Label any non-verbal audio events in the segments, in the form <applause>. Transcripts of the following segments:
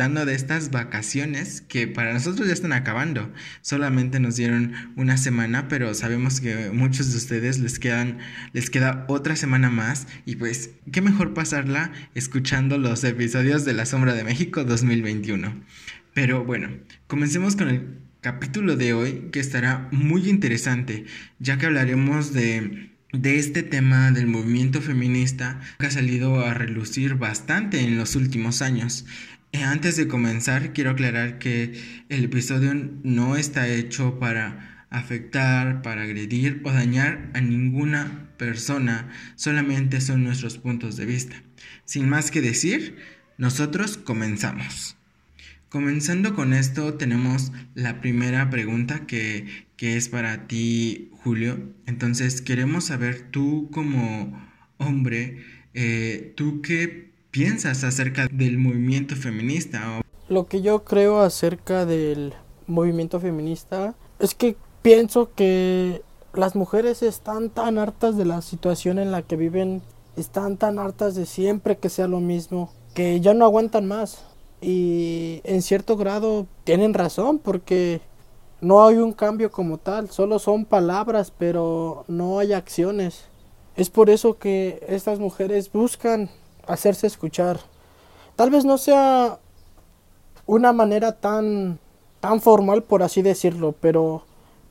disfrutando de estas vacaciones que para nosotros ya están acabando. Solamente nos dieron una semana, pero sabemos que muchos de ustedes les quedan les queda otra semana más y pues qué mejor pasarla escuchando los episodios de La Sombra de México 2021. Pero bueno, comencemos con el capítulo de hoy que estará muy interesante, ya que hablaremos de de este tema del movimiento feminista que ha salido a relucir bastante en los últimos años. Eh, antes de comenzar, quiero aclarar que el episodio no está hecho para afectar, para agredir o dañar a ninguna persona, solamente son nuestros puntos de vista. Sin más que decir, nosotros comenzamos. Comenzando con esto, tenemos la primera pregunta que, es para ti, Julio. Entonces, queremos saber tú como hombre, eh, ¿tú qué piensas acerca del movimiento feminista? Lo que yo creo acerca del movimiento feminista es que pienso que las mujeres están tan hartas de la situación en la que viven, están tan hartas de siempre que sea lo mismo, que ya no aguantan más y en cierto grado tienen razón porque no hay un cambio como tal, solo son palabras, pero no hay acciones. Es por eso que estas mujeres buscan hacerse escuchar. Tal vez no sea una manera tan tan formal por así decirlo, pero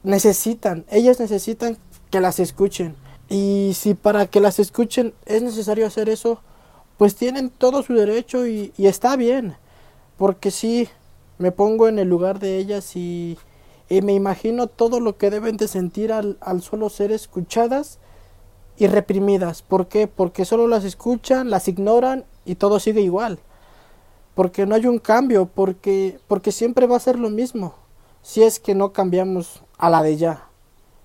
necesitan, ellas necesitan que las escuchen. Y si para que las escuchen es necesario hacer eso, pues tienen todo su derecho y, y está bien porque sí, me pongo en el lugar de ellas y, me imagino todo lo que deben de sentir al, al solo ser escuchadas y reprimidas. ¿Por qué? Porque solo las escuchan, las ignoran y todo sigue igual. Porque no hay un cambio, porque, porque siempre va a ser lo mismo, si es que no cambiamos a la de ya.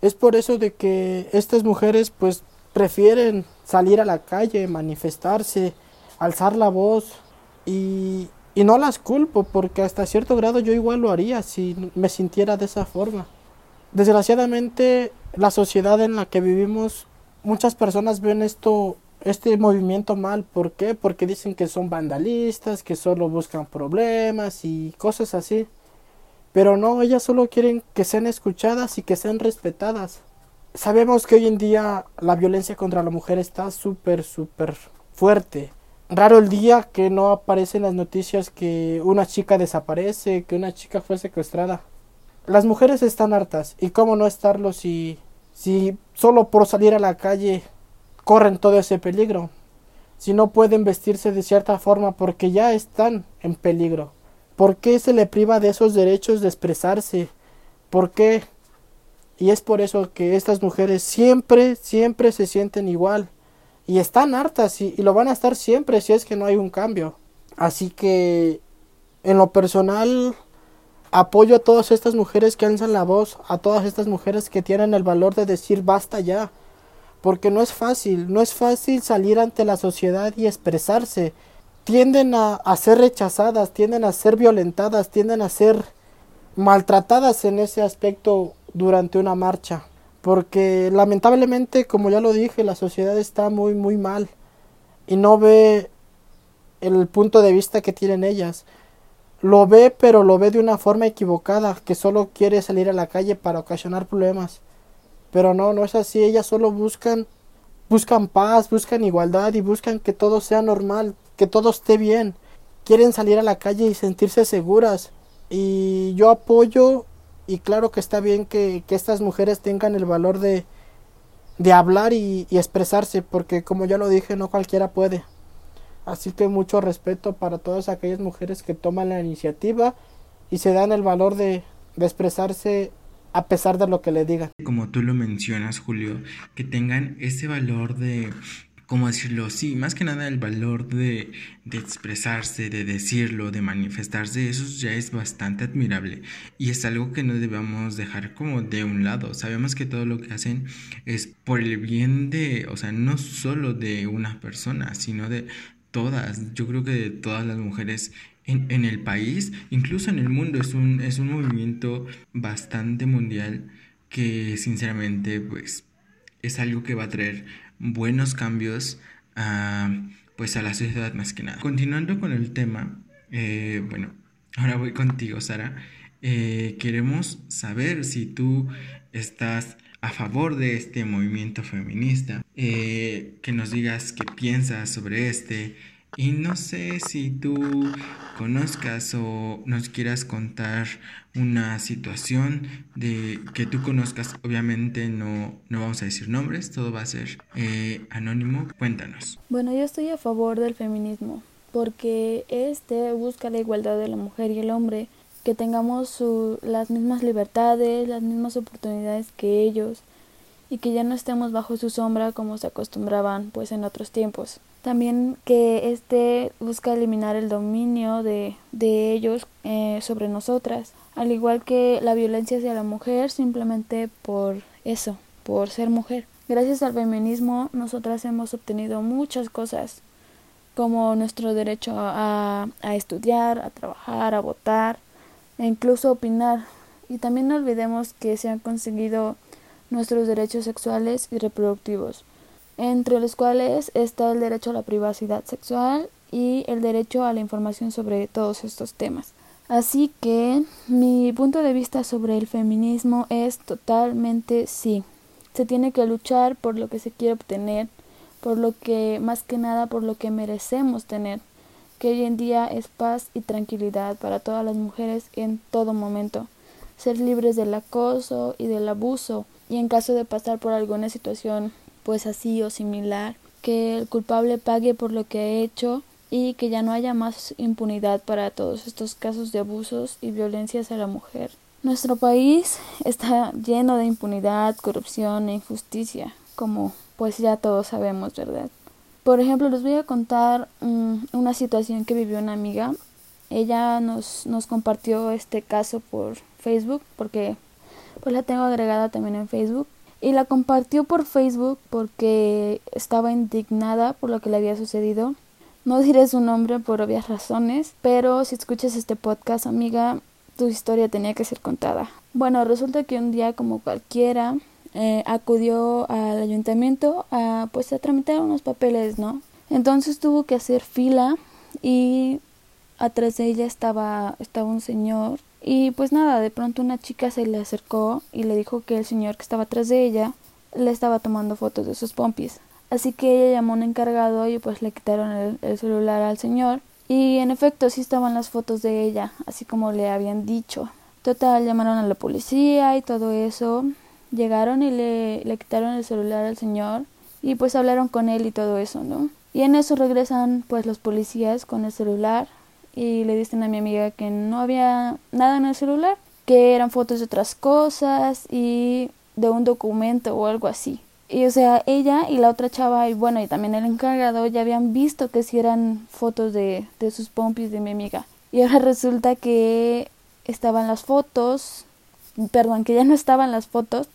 Es por eso de que estas mujeres pues prefieren salir a la calle, manifestarse, alzar la voz y, y no las culpo porque hasta cierto grado yo igual lo haría si me sintiera de esa forma. Desgraciadamente la sociedad en la que vivimos, muchas personas ven esto, este movimiento mal. ¿Por qué? Porque dicen que son vandalistas, que solo buscan problemas y cosas así. Pero no, ellas solo quieren que sean escuchadas y que sean respetadas. Sabemos que hoy en día la violencia contra la mujer está súper, súper fuerte raro el día que no aparecen las noticias que una chica desaparece, que una chica fue secuestrada. Las mujeres están hartas y cómo no estarlo si si solo por salir a la calle corren todo ese peligro, si no pueden vestirse de cierta forma porque ya están en peligro. ¿Por qué se le priva de esos derechos de expresarse? ¿Por qué? Y es por eso que estas mujeres siempre, siempre se sienten igual y están hartas y, lo van a estar siempre si es que no hay un cambio. Así que en lo personal apoyo a todas estas mujeres que alzan la voz, a todas estas mujeres que tienen el valor de decir basta ya. Porque no es fácil, no es fácil salir ante la sociedad y expresarse. Tienden a, a ser rechazadas, tienden a ser violentadas, tienden a ser maltratadas en ese aspecto durante una marcha porque lamentablemente, como ya lo dije, la sociedad está muy, muy mal y no ve el punto de vista que tienen ellas. Lo ve, pero lo ve de una forma equivocada, que solo quiere salir a la calle para ocasionar problemas. Pero no, no es así, ellas solo buscan buscan paz, buscan igualdad y buscan que todo sea normal, que todo esté bien. Quieren salir a la calle y sentirse seguras. Y yo apoyo y claro que está bien que, estas mujeres tengan el valor de, de hablar y, expresarse, porque como ya lo dije, no cualquiera puede. Así que mucho respeto para todas aquellas mujeres que toman la iniciativa y se dan el valor de, de expresarse a pesar de lo que le digan. Como tú lo mencionas, Julio, que tengan ese valor de ¿cómo decirlo? Sí, más que nada el valor de, de, expresarse, de decirlo, de manifestarse, eso ya es bastante admirable y es algo que no debemos dejar como de un lado. Sabemos que todo lo que hacen es por el bien de, o sea, no solo de una persona, sino de todas. Yo creo que de todas las mujeres en, en el país, incluso en el mundo, es un, es un movimiento bastante mundial que sinceramente pues es algo que va a traer buenos cambios a pues a la sociedad más que nada. Continuando con el tema, eh, bueno, ahora voy contigo, Sara. Eh, queremos saber si tú estás a favor de este movimiento feminista, eh, que nos digas qué piensas sobre este y no sé si tú conozcas o nos quieras contar una situación de que tú conozcas. Obviamente no, no vamos a decir nombres, todo va a ser eh, anónimo. Cuéntanos. Bueno, yo estoy a favor del feminismo porque este busca la igualdad de la mujer y el hombre, que tengamos las mismas libertades, las mismas oportunidades que ellos y que ya no estemos bajo su sombra como se acostumbraban pues en otros tiempos. También que este busca eliminar el dominio de, de ellos eh, sobre nosotras, al igual que la violencia hacia la mujer simplemente por eso, por ser mujer. Gracias al feminismo nosotras hemos obtenido muchas cosas, como nuestro derecho a, a estudiar, a trabajar, a votar e incluso opinar. Y también no olvidemos que se han conseguido nuestros derechos sexuales y reproductivos, entre los cuales está el derecho a la privacidad sexual y el derecho a la información sobre todos estos temas. Así que mi punto de vista sobre el feminismo es totalmente sí. Se tiene que luchar por lo que se quiere obtener, por lo que más que nada por lo que merecemos tener, que hoy en día es paz y tranquilidad para todas las mujeres en todo momento, ser libres del acoso y del abuso y en caso de pasar por alguna situación pues así o similar, que el culpable pague por lo que ha hecho y que ya no haya más impunidad para todos estos casos de abusos y violencias a la mujer. Nuestro país está lleno de impunidad, corrupción e injusticia, como pues ya todos sabemos, ¿verdad? Por ejemplo, les voy a contar mm, una situación que vivió una amiga. Ella nos, nos compartió este caso por Facebook porque pues la tengo agregada también en Facebook. Y la compartió por Facebook porque estaba indignada por lo que le había sucedido. No diré su nombre por obvias razones, pero si escuchas este podcast, amiga, tu historia tenía que ser contada. Bueno, resulta que un día como cualquiera eh, acudió al ayuntamiento a pues a tramitar unos papeles, ¿no? Entonces tuvo que hacer fila y atrás de ella estaba estaba un señor y pues nada, de pronto una chica se le acercó y le dijo que el señor que estaba atrás de ella le estaba tomando fotos de sus pompis. Así que ella llamó a un encargado y pues le quitaron el, celular al señor. Y en efecto sí estaban las fotos de ella, así como le habían dicho. Total, llamaron a la policía y todo eso. Llegaron y le, le quitaron el celular al señor y pues hablaron con él y todo eso, ¿no? Y en eso regresan pues los policías con el celular y le dicen a mi amiga que no había nada en el celular, que eran fotos de otras cosas y de un documento o algo así. Y o sea, ella y la otra chava y bueno, y también el encargado ya habían visto que si eran fotos de, de sus pompis de mi amiga. Y ahora <laughs> resulta que estaban las fotos, perdón, que ya no estaban las fotos.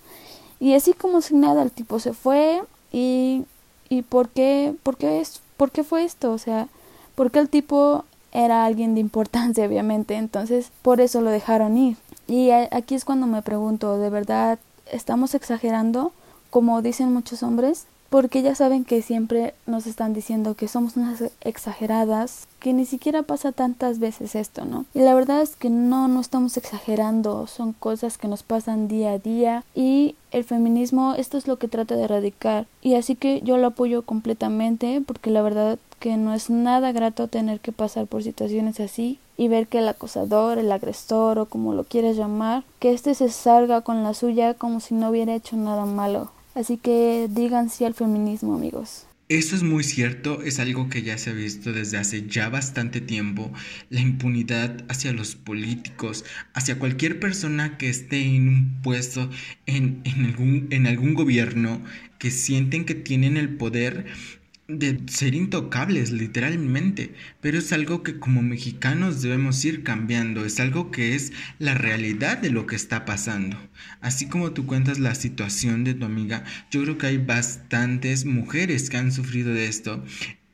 Y así como sin nada, el tipo se fue y, y ¿por qué, por qué es, por qué fue esto? O sea, ¿por qué el tipo era alguien de importancia, <laughs> obviamente, entonces por eso lo dejaron ir. Y aquí es cuando me pregunto, ¿de verdad estamos exagerando, como dicen muchos hombres? Porque ya saben que siempre nos están diciendo que somos unas exageradas, que ni siquiera pasa tantas veces esto, ¿no? Y la verdad es que no, no estamos exagerando, son cosas que nos pasan día a día y el feminismo esto es lo que trata de erradicar. Y así que yo lo apoyo completamente porque la verdad que no es nada grato tener que pasar por situaciones así y ver que el acosador, el agresor o como lo quieras llamar, que éste se salga con la suya como si no hubiera hecho nada malo. Así que digan sí al feminismo, amigos. Eso es muy cierto, es algo que ya se ha visto desde hace ya bastante tiempo, la impunidad hacia los políticos, hacia cualquier persona que esté en un puesto en, en, algún, en algún gobierno, que sienten que tienen el poder de ser intocables literalmente, pero es algo que como mexicanos debemos ir cambiando, es algo que es la realidad de lo que está pasando. Así como tú cuentas la situación de tu amiga, yo creo que hay bastantes mujeres que han sufrido de esto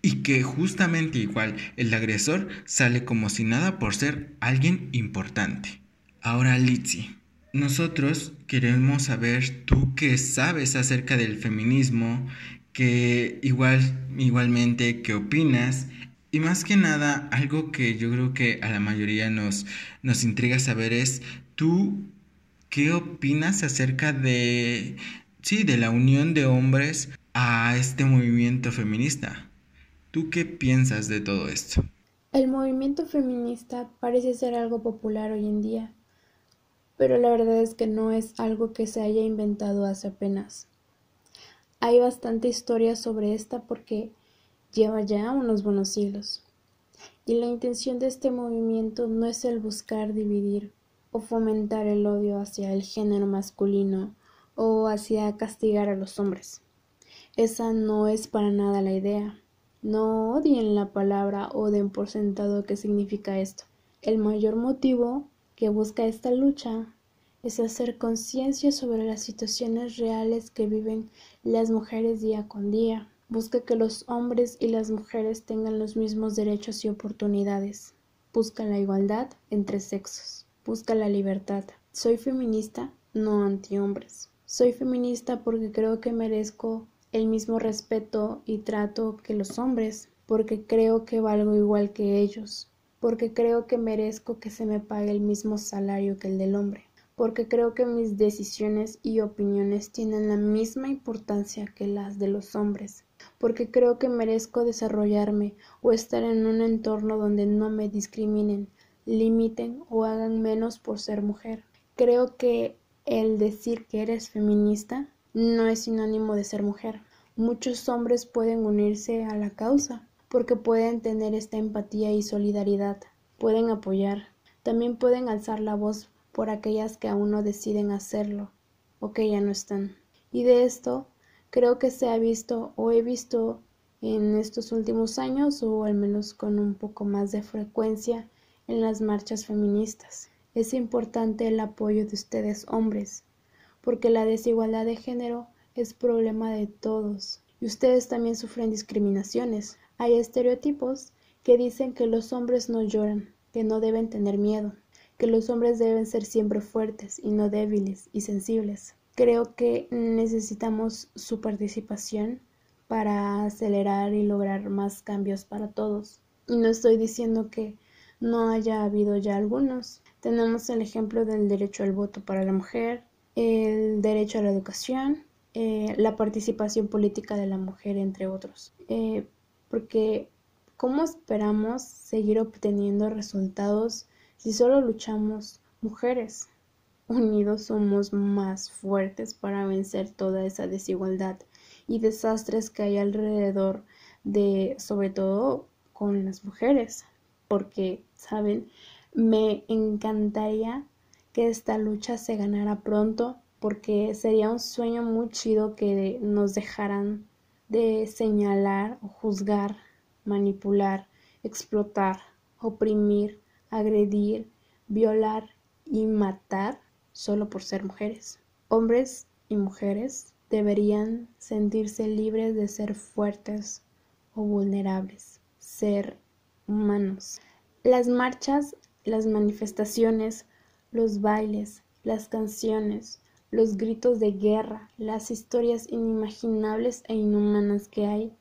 y que justamente igual el agresor sale como si nada por ser alguien importante. Ahora Litsi, nosotros queremos saber tú qué sabes acerca del feminismo, que igual, igualmente, ¿qué opinas? Y más que nada, algo que yo creo que a la mayoría nos, nos intriga saber es, ¿tú qué opinas acerca de, sí, de la unión de hombres a este movimiento feminista? ¿Tú qué piensas de todo esto? El movimiento feminista parece ser algo popular hoy en día, pero la verdad es que no es algo que se haya inventado hace apenas. Hay bastante historia sobre esta porque lleva ya unos buenos siglos. Y la intención de este movimiento no es el buscar dividir o fomentar el odio hacia el género masculino o hacia castigar a los hombres. Esa no es para nada la idea. No odien la palabra o den por sentado qué significa esto. El mayor motivo que busca esta lucha es hacer conciencia sobre las situaciones reales que viven las mujeres día con día Busca que los hombres y las mujeres tengan los mismos derechos y oportunidades. Busca la igualdad entre sexos. Busca la libertad. Soy feminista, no antihombres. Soy feminista porque creo que merezco el mismo respeto y trato que los hombres, porque creo que valgo igual que ellos, porque creo que merezco que se me pague el mismo salario que el del hombre porque creo que mis decisiones y opiniones tienen la misma importancia que las de los hombres, porque creo que merezco desarrollarme o estar en un entorno donde no me discriminen, limiten o hagan menos por ser mujer. Creo que el decir que eres feminista no es sinónimo de ser mujer. Muchos hombres pueden unirse a la causa porque pueden tener esta empatía y solidaridad, pueden apoyar, también pueden alzar la voz por aquellas que aún no deciden hacerlo o que ya no están. Y de esto creo que se ha visto o he visto en estos últimos años o al menos con un poco más de frecuencia en las marchas feministas. Es importante el apoyo de ustedes hombres, porque la desigualdad de género es problema de todos y ustedes también sufren discriminaciones. Hay estereotipos que dicen que los hombres no lloran, que no deben tener miedo, que los hombres deben ser siempre fuertes y no débiles y sensibles. Creo que necesitamos su participación para acelerar y lograr más cambios para todos. Y no estoy diciendo que no haya habido ya algunos. Tenemos el ejemplo del derecho al voto para la mujer, el derecho a la educación, eh, la participación política de la mujer, entre otros. Eh, porque, ¿cómo esperamos seguir obteniendo resultados si solo luchamos mujeres, unidos somos más fuertes para vencer toda esa desigualdad y desastres que hay alrededor de, sobre todo con las mujeres, porque, ¿saben? Me encantaría que esta lucha se ganara pronto, porque sería un sueño muy chido que nos dejaran de señalar o juzgar, manipular, explotar, oprimir agredir, violar y matar solo por ser mujeres. Hombres y mujeres deberían sentirse libres de ser fuertes o vulnerables, ser humanos. Las marchas, las manifestaciones, los bailes, las canciones, los gritos de guerra, las historias inimaginables e inhumanas que hay,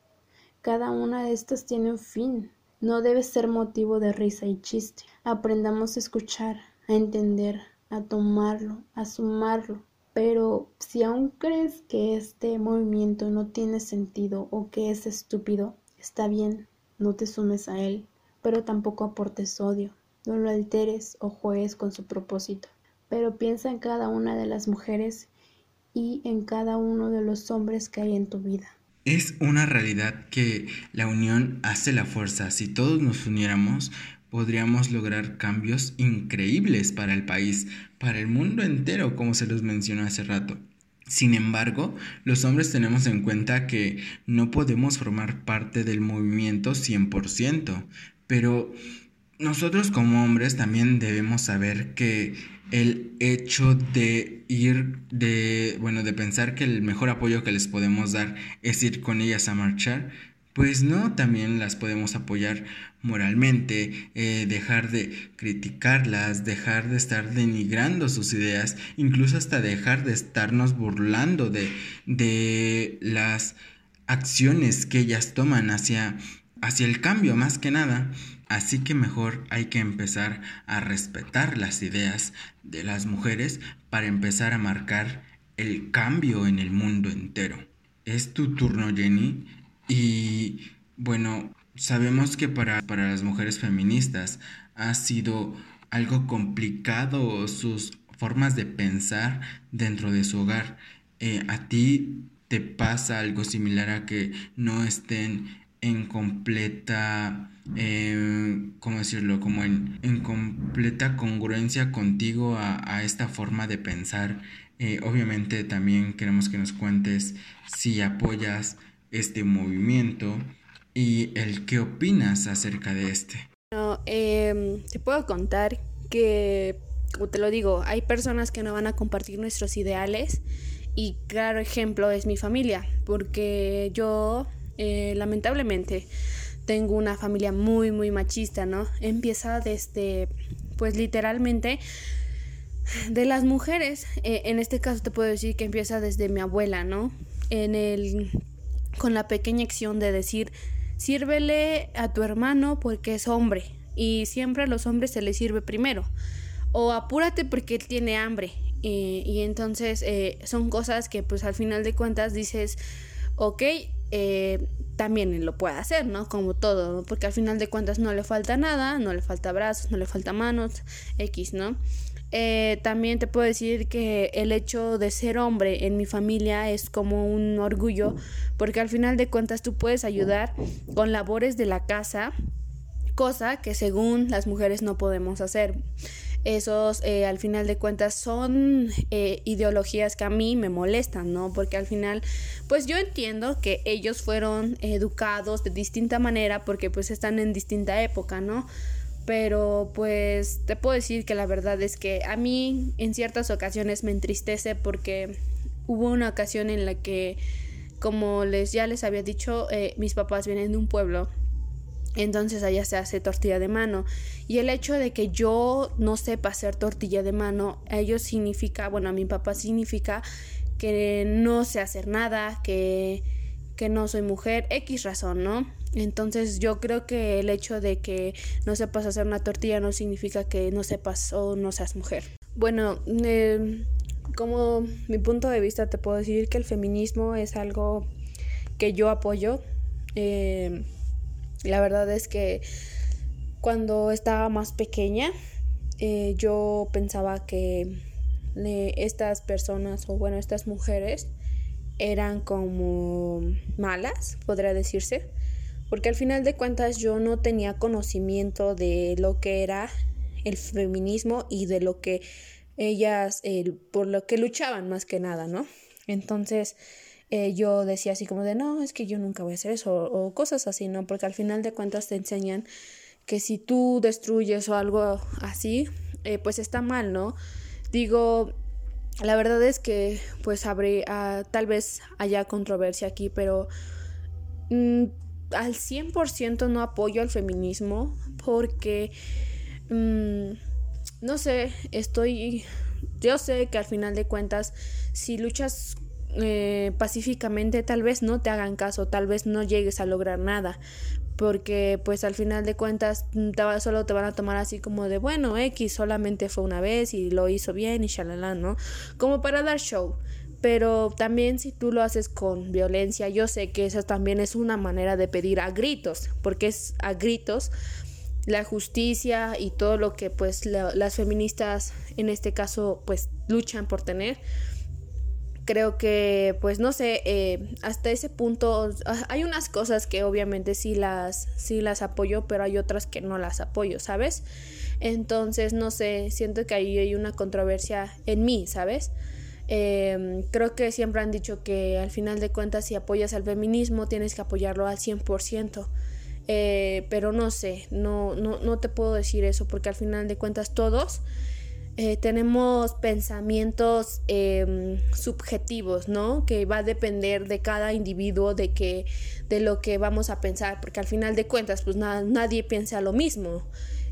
cada una de estas tiene un fin, no debe ser motivo de risa y chiste. Aprendamos a escuchar, a entender, a tomarlo, a sumarlo. Pero si aún crees que este movimiento no tiene sentido o que es estúpido, está bien, no te sumes a él, pero tampoco aportes odio, no lo alteres o juegues con su propósito. Pero piensa en cada una de las mujeres y en cada uno de los hombres que hay en tu vida. Es una realidad que la unión hace la fuerza. Si todos nos uniéramos, podríamos lograr cambios increíbles para el país, para el mundo entero, como se los mencionó hace rato. Sin embargo, los hombres tenemos en cuenta que no podemos formar parte del movimiento 100%, pero nosotros como hombres también debemos saber que el hecho de ir, de, bueno, de pensar que el mejor apoyo que les podemos dar es ir con ellas a marchar, pues no, también las podemos apoyar moralmente, eh, dejar de criticarlas, dejar de estar denigrando sus ideas, incluso hasta dejar de estarnos burlando de, de las acciones que ellas toman hacia, hacia el cambio más que nada. Así que mejor hay que empezar a respetar las ideas de las mujeres para empezar a marcar el cambio en el mundo entero. Es tu turno, Jenny. Y bueno, sabemos que para, para las mujeres feministas ha sido algo complicado sus formas de pensar dentro de su hogar. Eh, ¿A ti te pasa algo similar a que no estén en completa, eh, ¿cómo decirlo? Como en, en completa congruencia contigo a, esta forma de pensar. Eh, obviamente también queremos que nos cuentes si apoyas este movimiento y el qué opinas acerca de este. No, eh, te puedo contar que, como te lo digo, hay personas que no van a compartir nuestros ideales y claro ejemplo es mi familia, porque yo eh, lamentablemente tengo una familia muy, muy machista, ¿no? Empieza desde, pues literalmente, de las mujeres. Eh, en este caso te puedo decir que empieza desde mi abuela, ¿no? En el, con la pequeña acción de decir, sírvele a tu hermano porque es hombre. Y siempre a los hombres se les sirve primero. O apúrate porque él tiene hambre. Y entonces eh, son cosas que pues al final de cuentas dices, ok, eh, también lo puede hacer, ¿no? Como todo, porque al final de cuentas no le falta nada, no le falta brazos, no le falta manos, X, ¿no? Eh, también te puedo decir que el hecho de ser hombre en mi familia es como un orgullo, porque al final de cuentas tú puedes ayudar con labores de la casa, cosa que según las mujeres no podemos hacer esos eh, al final de cuentas son eh, ideologías que a mí me molestan, ¿no? Porque al final, pues yo entiendo que ellos fueron educados de distinta manera porque pues están en distinta época, ¿no? Pero pues te puedo decir que la verdad es que a mí en ciertas ocasiones me entristece porque hubo una ocasión en la que, como les ya les había dicho, eh, mis papás vienen de un pueblo entonces allá se hace tortilla de mano. Y el hecho de que yo no sepa hacer tortilla de mano, a ellos significa, bueno, a mi papá significa que no sé hacer nada, que, que no soy mujer, X razón, ¿no? Entonces yo creo que el hecho de que no sepas hacer una tortilla no significa que no sepas o no seas mujer. Bueno, eh, como mi punto de vista te puedo decir que el feminismo es algo que yo apoyo. Eh, la verdad es que cuando estaba más pequeña, eh, yo pensaba que estas personas, o bueno, estas mujeres, eran como malas, podría decirse, porque al final de cuentas yo no tenía conocimiento de lo que era el feminismo y de lo que ellas, por lo que luchaban más que nada, ¿no? Entonces, eh, yo decía así como de, no, es que yo nunca voy a hacer eso, o, cosas así, ¿no? Porque al final de cuentas te enseñan que si tú destruyes o algo así, eh, pues está mal, ¿no? Digo, la verdad es que pues habré, ah, tal vez haya controversia aquí, pero mm, al 100% no apoyo al feminismo porque, mm, no sé, estoy, yo sé que al final de cuentas, si luchas eh, pacíficamente tal vez no te hagan caso, tal vez no llegues a lograr nada, porque pues al final de cuentas mm, te solo te van a tomar así como de bueno, X solamente fue una vez y lo hizo bien y shalala, ¿no? Como para dar show. Pero también si tú lo haces con violencia, yo sé que esa también es una manera de pedir a gritos, porque es a gritos la justicia y todo lo que pues las feministas en este caso pues luchan por tener creo que pues no sé eh, hasta ese punto ah, hay unas cosas que obviamente sí las sí las apoyo pero hay otras que no las apoyo sabes entonces no sé siento que ahí hay una controversia en mí sabes em, creo que siempre han dicho que al final de cuentas si apoyas al feminismo tienes que apoyarlo al 100% eh, pero no sé no, no, no te puedo decir eso porque al final de cuentas todos eh, tenemos pensamientos em, subjetivos, ¿no? Que va a depender de cada individuo, de que, de lo que vamos a pensar, porque al final de cuentas, pues nadie piensa lo mismo.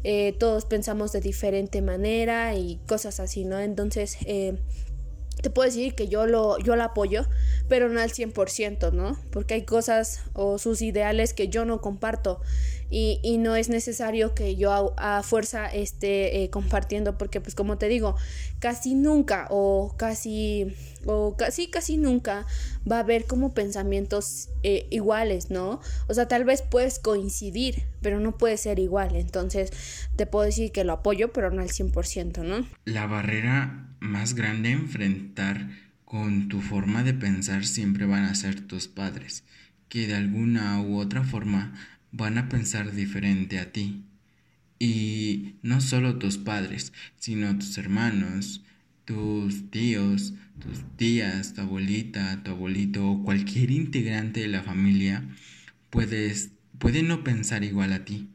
Eh, todos pensamos de diferente manera y cosas así, ¿no? Entonces, eh, te puedo decir que yo lo, yo lo apoyo, pero no al 100%, ¿no? Porque hay cosas o sus ideales que yo no comparto y, no es necesario que yo a, fuerza esté eh, compartiendo porque pues como te digo, casi nunca o casi o casi casi nunca va a haber como pensamientos eh, iguales, ¿no? O sea, tal vez puedes coincidir, pero no puede ser igual. Entonces, te puedo decir que lo apoyo, pero no al 100%, ¿no? La barrera más grande a enfrentar con tu forma de pensar siempre van a ser tus padres, que de alguna u otra forma van a pensar diferente a ti. Y no solo tus padres, sino tus hermanos, tus tíos, tus tías, tu abuelita, tu abuelito o cualquier integrante de la familia puedes, puede no pensar igual a ti.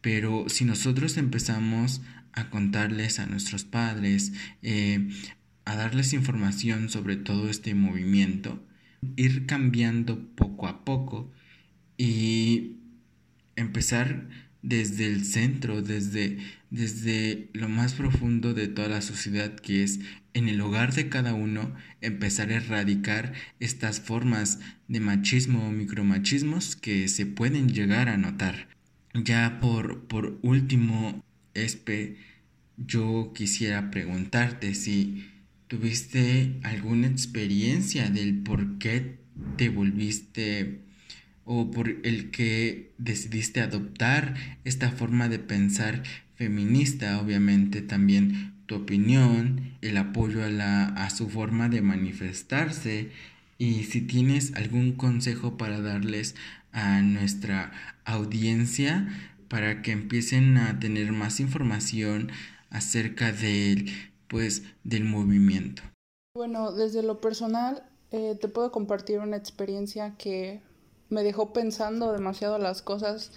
Pero si nosotros empezamos a contarles a nuestros padres, eh, a darles información sobre todo este movimiento, ir cambiando poco a poco y empezar desde el centro, desde, desde lo más profundo de toda la sociedad que es en el hogar de cada uno, empezar a erradicar estas formas de machismo o micromachismos que se pueden llegar a notar. Ya por, por último, Espe, yo quisiera preguntarte si tuviste alguna experiencia del por qué te volviste o por el que decidiste adoptar esta forma de pensar feminista, obviamente también tu opinión, el apoyo a, la, a su forma de manifestarse y si tienes algún consejo para darles a nuestra audiencia para que empiecen a tener más información acerca del pues del movimiento. Bueno, desde lo personal eh, te puedo compartir una experiencia que me dejó pensando demasiado las cosas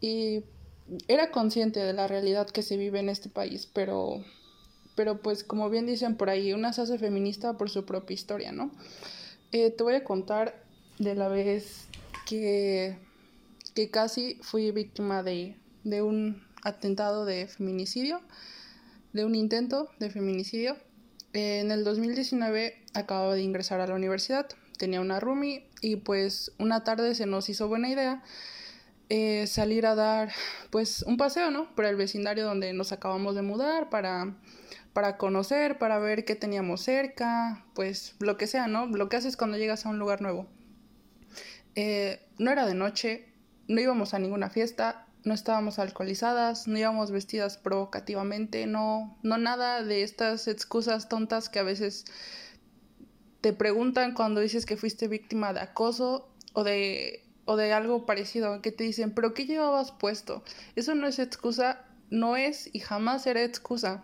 y era consciente de la realidad que se vive en este país, pero, pero pues como bien dicen por ahí, una se hace feminista por su propia historia, ¿no? Eh, te voy a contar de la vez que, que casi fui víctima de, de un atentado de feminicidio, de un intento de feminicidio. En el 2019 acababa de ingresar a la universidad, tenía una roomie y pues una tarde se nos hizo buena idea eh, salir a dar pues un paseo, ¿no? Por el vecindario donde nos acabamos de mudar para, para conocer, para ver qué teníamos cerca, pues lo que sea, ¿no? Lo que haces cuando llegas a un lugar nuevo. Eh, no era de noche, no íbamos a ninguna fiesta, no estábamos alcoholizadas, no íbamos vestidas provocativamente, no, no nada de estas excusas tontas que a veces te preguntan cuando dices que fuiste víctima de acoso o de, o de algo parecido, que te dicen, pero ¿qué llevabas puesto? Eso no es excusa, no es y jamás será excusa.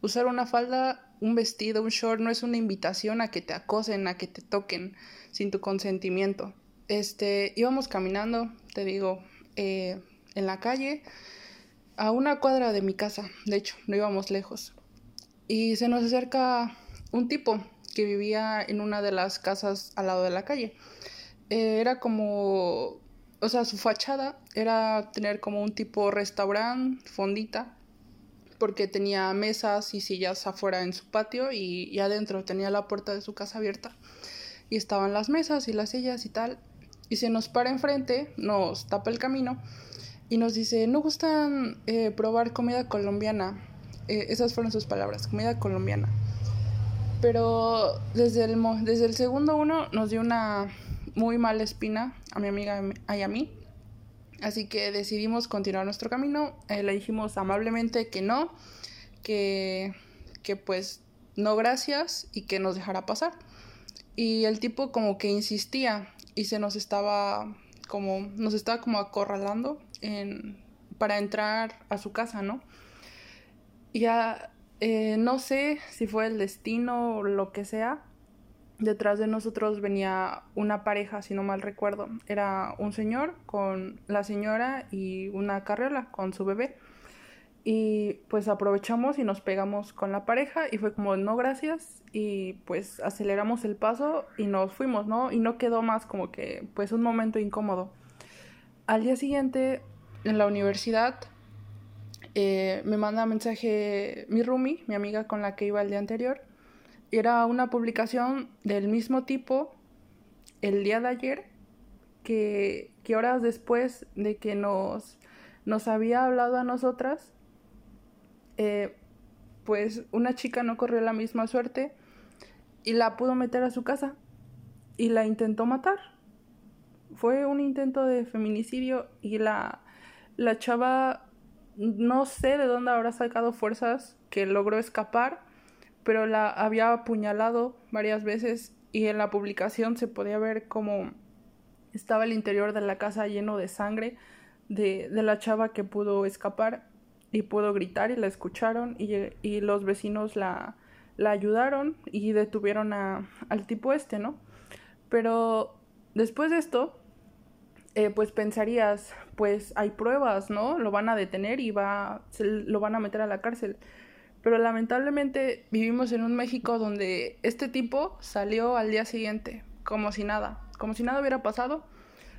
Usar una falda, un vestido, un short no es una invitación a que te acosen, a que te toquen sin tu consentimiento. Este, íbamos caminando, te digo, eh, en la calle, a una cuadra de mi casa, de hecho, no íbamos lejos. Y se nos acerca un tipo que vivía en una de las casas al lado de la calle. Eh, era como, o sea, su fachada era tener como un tipo restaurante, fondita, porque tenía mesas y sillas afuera en su patio y, y adentro tenía la puerta de su casa abierta. Y estaban las mesas y las sillas y tal. Y se nos para enfrente, nos tapa el camino y nos dice, ¿no gustan eh, probar comida colombiana? Eh, esas fueron sus palabras, comida colombiana pero desde el, desde el segundo uno nos dio una muy mala espina a mi amiga y a mí. Así que decidimos continuar nuestro camino. Eh, le dijimos amablemente que no, que, que pues no gracias y que nos dejara pasar. Y el tipo como que insistía y se nos estaba como, nos estaba como acorralando en, para entrar a su casa, ¿no? Ya eh, no sé si fue el destino o lo que sea. Detrás de nosotros venía una pareja, si no mal recuerdo. Era un señor con la señora y una carriola con su bebé. Y pues aprovechamos y nos pegamos con la pareja y fue como no gracias y pues aceleramos el paso y nos fuimos, ¿no? Y no quedó más como que pues un momento incómodo. Al día siguiente en la universidad eh, me manda mensaje mi roomie, mi amiga con la que iba el día anterior, era una publicación del mismo tipo el día de ayer que, que horas después de que nos, nos había hablado a nosotras, eh, pues una chica no corrió la misma suerte y la pudo meter a su casa y la intentó matar. Fue un intento de feminicidio y la, la chava no sé de dónde habrá sacado fuerzas que logró escapar, pero la había apuñalado varias veces y en la publicación se podía ver como estaba el interior de la casa lleno de sangre de, de la chava que pudo escapar y pudo gritar y la escucharon y, y los vecinos la, la, ayudaron y detuvieron a, al tipo este, ¿no? Pero después de esto, eh, pues pensarías, pues hay pruebas, ¿no? Lo van a detener y va, se, lo van a meter a la cárcel. Pero lamentablemente vivimos en un México donde este tipo salió al día siguiente, como si nada, como si nada hubiera pasado,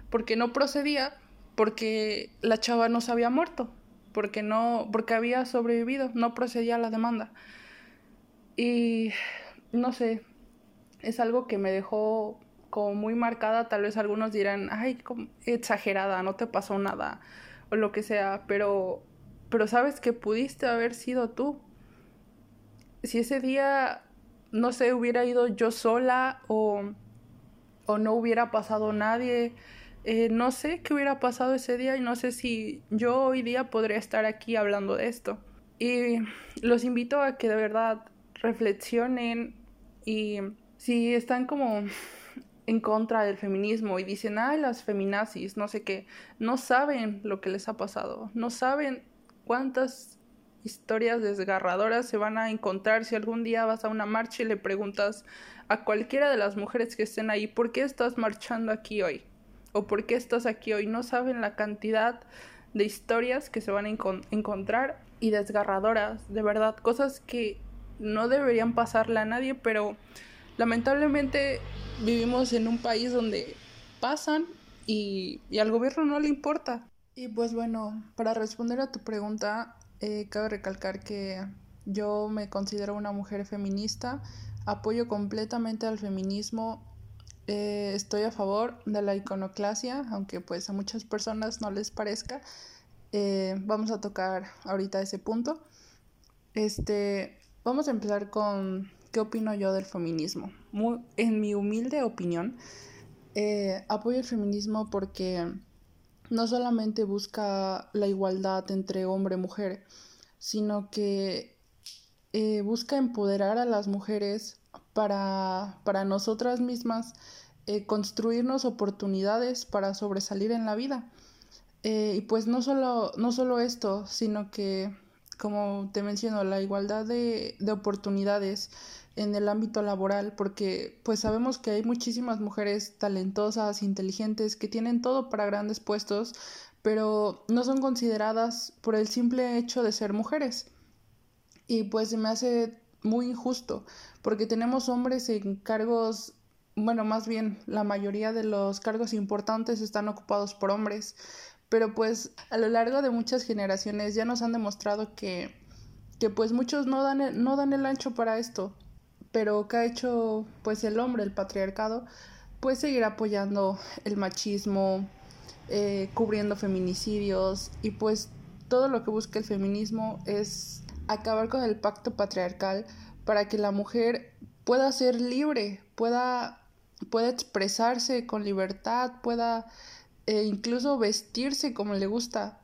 porque no procedía, porque la chava no se había muerto porque no, porque había sobrevivido, no procedía a la demanda. Y no sé, es algo que me dejó como muy marcada, tal vez algunos dirán, ay, exagerada, no te pasó nada, o lo que sea, pero, pero sabes que pudiste haber sido tú. Si ese día, no sé, hubiera ido yo sola o, o no hubiera pasado nadie, eh, no sé qué hubiera pasado ese día y no sé si yo hoy día podría estar aquí hablando de esto. Y los invito a que de verdad reflexionen y si están como en contra del feminismo y dicen, ay, las feminazis, no sé qué, no saben lo que les ha pasado, no saben cuántas historias desgarradoras se van a encontrar si algún día vas a una marcha y le preguntas a cualquiera de las mujeres que estén ahí, ¿por qué estás marchando aquí hoy? o por qué estás aquí hoy. No saben la cantidad de historias que se van a encontrar y desgarradoras, de verdad, cosas que no deberían pasarle a nadie, pero lamentablemente vivimos en un país donde pasan y, al gobierno no le importa. Y pues bueno, para responder a tu pregunta, eh, cabe recalcar que yo me considero una mujer feminista, apoyo completamente al feminismo eh, estoy a favor de la iconoclasia, aunque pues a muchas personas no les parezca. Eh, vamos a tocar ahorita ese punto. Este, vamos a empezar con qué opino yo del feminismo. en mi humilde opinión, eh, apoyo el feminismo porque no solamente busca la igualdad entre hombre y mujer, sino que busca empoderar a las mujeres para, para nosotras mismas eh, construirnos oportunidades para sobresalir en la vida. Eh, y pues no solo, no solo esto, sino que, como te menciono, la igualdad de oportunidades en el ámbito laboral, porque pues sabemos que hay muchísimas mujeres talentosas, inteligentes, que tienen todo para grandes puestos, pero no son consideradas por el simple hecho de ser mujeres. Y pues me hace muy injusto, porque tenemos hombres en cargos, bueno, más bien la mayoría de los cargos importantes están ocupados por hombres, pero pues a lo largo de muchas generaciones ya nos han demostrado que, que pues muchos no dan, el, no dan el ancho para esto, pero que ha hecho pues el hombre, el patriarcado, pues seguir apoyando el machismo, eh, cubriendo feminicidios y pues todo lo que busca el feminismo es acabar con el pacto patriarcal para que la mujer pueda ser libre, pueda, pueda expresarse con libertad, pueda eh, incluso vestirse como le gusta.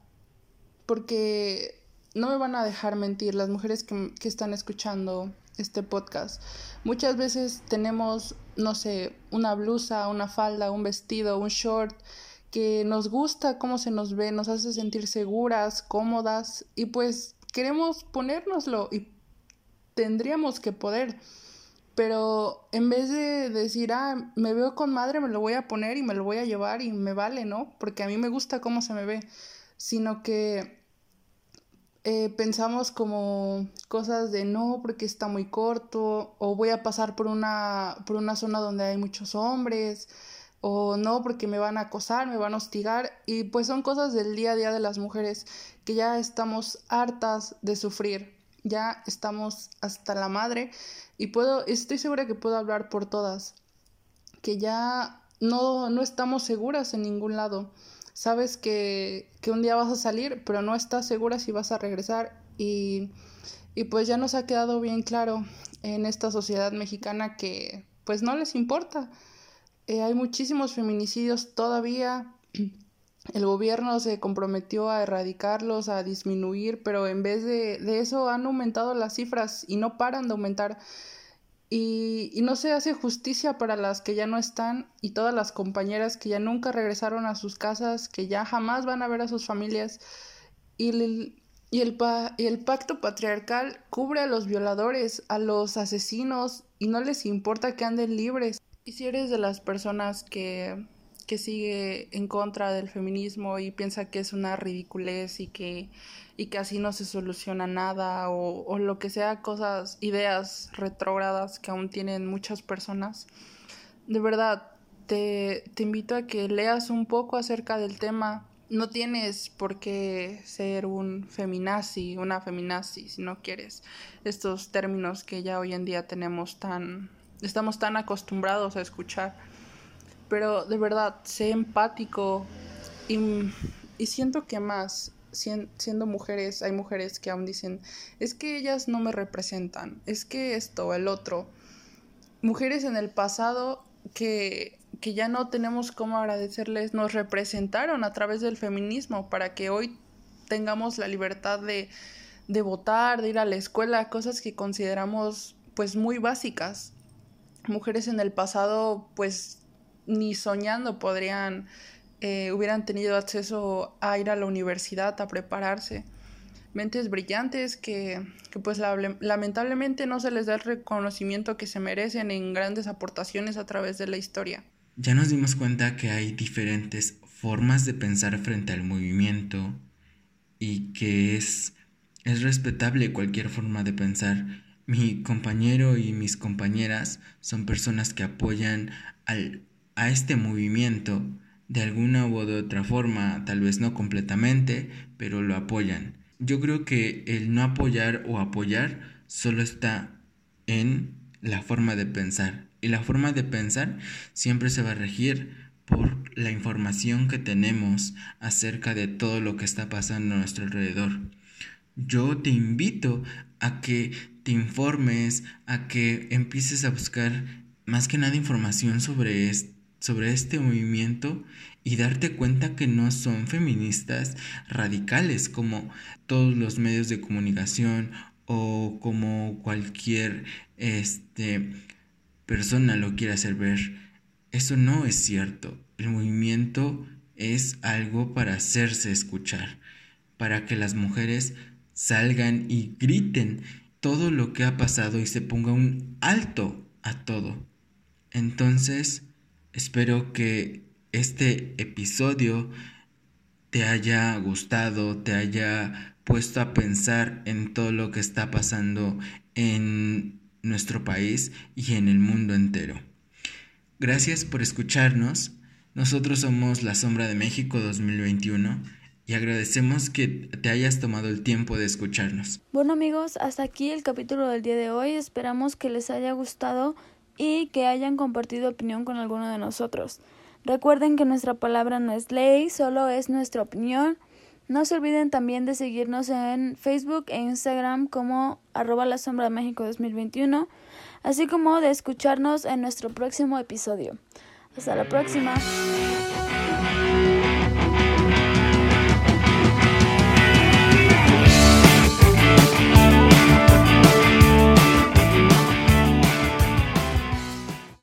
Porque no me van a dejar mentir las mujeres que, que están escuchando este podcast. Muchas veces tenemos, no sé, una blusa, una falda, un vestido, un short que nos gusta cómo se nos ve, nos hace sentir seguras, cómodas y pues queremos ponérnoslo y tendríamos que poder. Pero en vez de decir, ah, me veo con madre, me lo voy a poner y me lo voy a llevar y me vale, ¿no? Porque a mí me gusta cómo se me ve. Sino que eh, pensamos como cosas de no, porque está muy corto, o voy a pasar por una, por una zona donde hay muchos hombres, o no, porque me van a acosar, me van a hostigar. Y pues son cosas del día a día de las mujeres que ya estamos hartas de sufrir ya estamos hasta la madre y puedo, estoy segura que puedo hablar por todas, que ya no, no estamos seguras en ningún lado. Sabes que, que un día vas a salir, pero no estás segura si vas a regresar y, y pues ya nos ha quedado bien claro en esta sociedad mexicana que pues no les importa. Eh, hay muchísimos feminicidios todavía. El gobierno se comprometió a erradicarlos, a disminuir, pero en vez de, de eso han aumentado las cifras y no paran de aumentar. Y, y, no se hace justicia para las que ya no están y todas las compañeras que ya nunca regresaron a sus casas, que ya jamás van a ver a sus familias. Y el, y el, pa y el pacto patriarcal cubre a los violadores, a los asesinos, y no les importa que anden libres. Y si eres de las personas que, que sigue en contra del feminismo y piensa que es una ridiculez y que, y que así no se soluciona nada, o, o lo que sea, cosas, ideas retrógradas que aún tienen muchas personas, de verdad, te, te invito a que leas un poco acerca del tema, no tienes por qué ser un feminazi, una feminazi, si no quieres estos términos que ya hoy en día tenemos tan, estamos tan acostumbrados a escuchar. Pero de verdad, sé empático y, siento que más, siendo mujeres, hay mujeres que aún dicen, es que ellas no me representan, es que esto, el otro. Mujeres en el pasado que que ya no tenemos cómo agradecerles, nos representaron a través del feminismo para que hoy tengamos la libertad de, de votar, de ir a la escuela, cosas que consideramos pues muy básicas. Mujeres en el pasado pues ni soñando podrían, eh, hubieran tenido acceso a ir a la universidad, a prepararse. Mentes brillantes que, que pues lamentablemente no se les da el reconocimiento que se merecen en grandes aportaciones a través de la historia. Ya nos dimos cuenta que hay diferentes formas de pensar frente al movimiento y que es, es respetable cualquier forma de pensar. Mi compañero y mis compañeras son personas que apoyan al, a este movimiento de alguna u otra forma, tal vez no completamente, pero lo apoyan. Yo creo que el no apoyar o apoyar solo está en la forma de pensar. Y la forma de pensar siempre se va a regir por la información que tenemos acerca de todo lo que está pasando a nuestro alrededor. Yo te invito a que te informes, a que empieces a buscar más que nada información sobre, sobre este movimiento y darte cuenta que no son feministas radicales como todos los medios de comunicación o como cualquier este persona lo quiere hacer ver. Eso no es cierto. El movimiento es algo para hacerse escuchar, para que las mujeres salgan y griten todo lo que ha pasado y se ponga un alto a todo. Entonces, espero que este episodio te haya gustado, te haya puesto a pensar en todo lo que está pasando en nuestro país y en el mundo entero. Gracias por escucharnos. Nosotros somos La Sombra de México 2021 y agradecemos que te hayas tomado el tiempo de escucharnos. Bueno amigos, hasta aquí el capítulo del día de hoy. Esperamos que les haya gustado y que hayan compartido opinión con alguno de nosotros. Recuerden que nuestra palabra no es ley, solo es nuestra opinión. No se olviden también de seguirnos en Facebook e Instagram como arroba la sombra de México 2021, así como de escucharnos en nuestro próximo episodio. Hasta la próxima.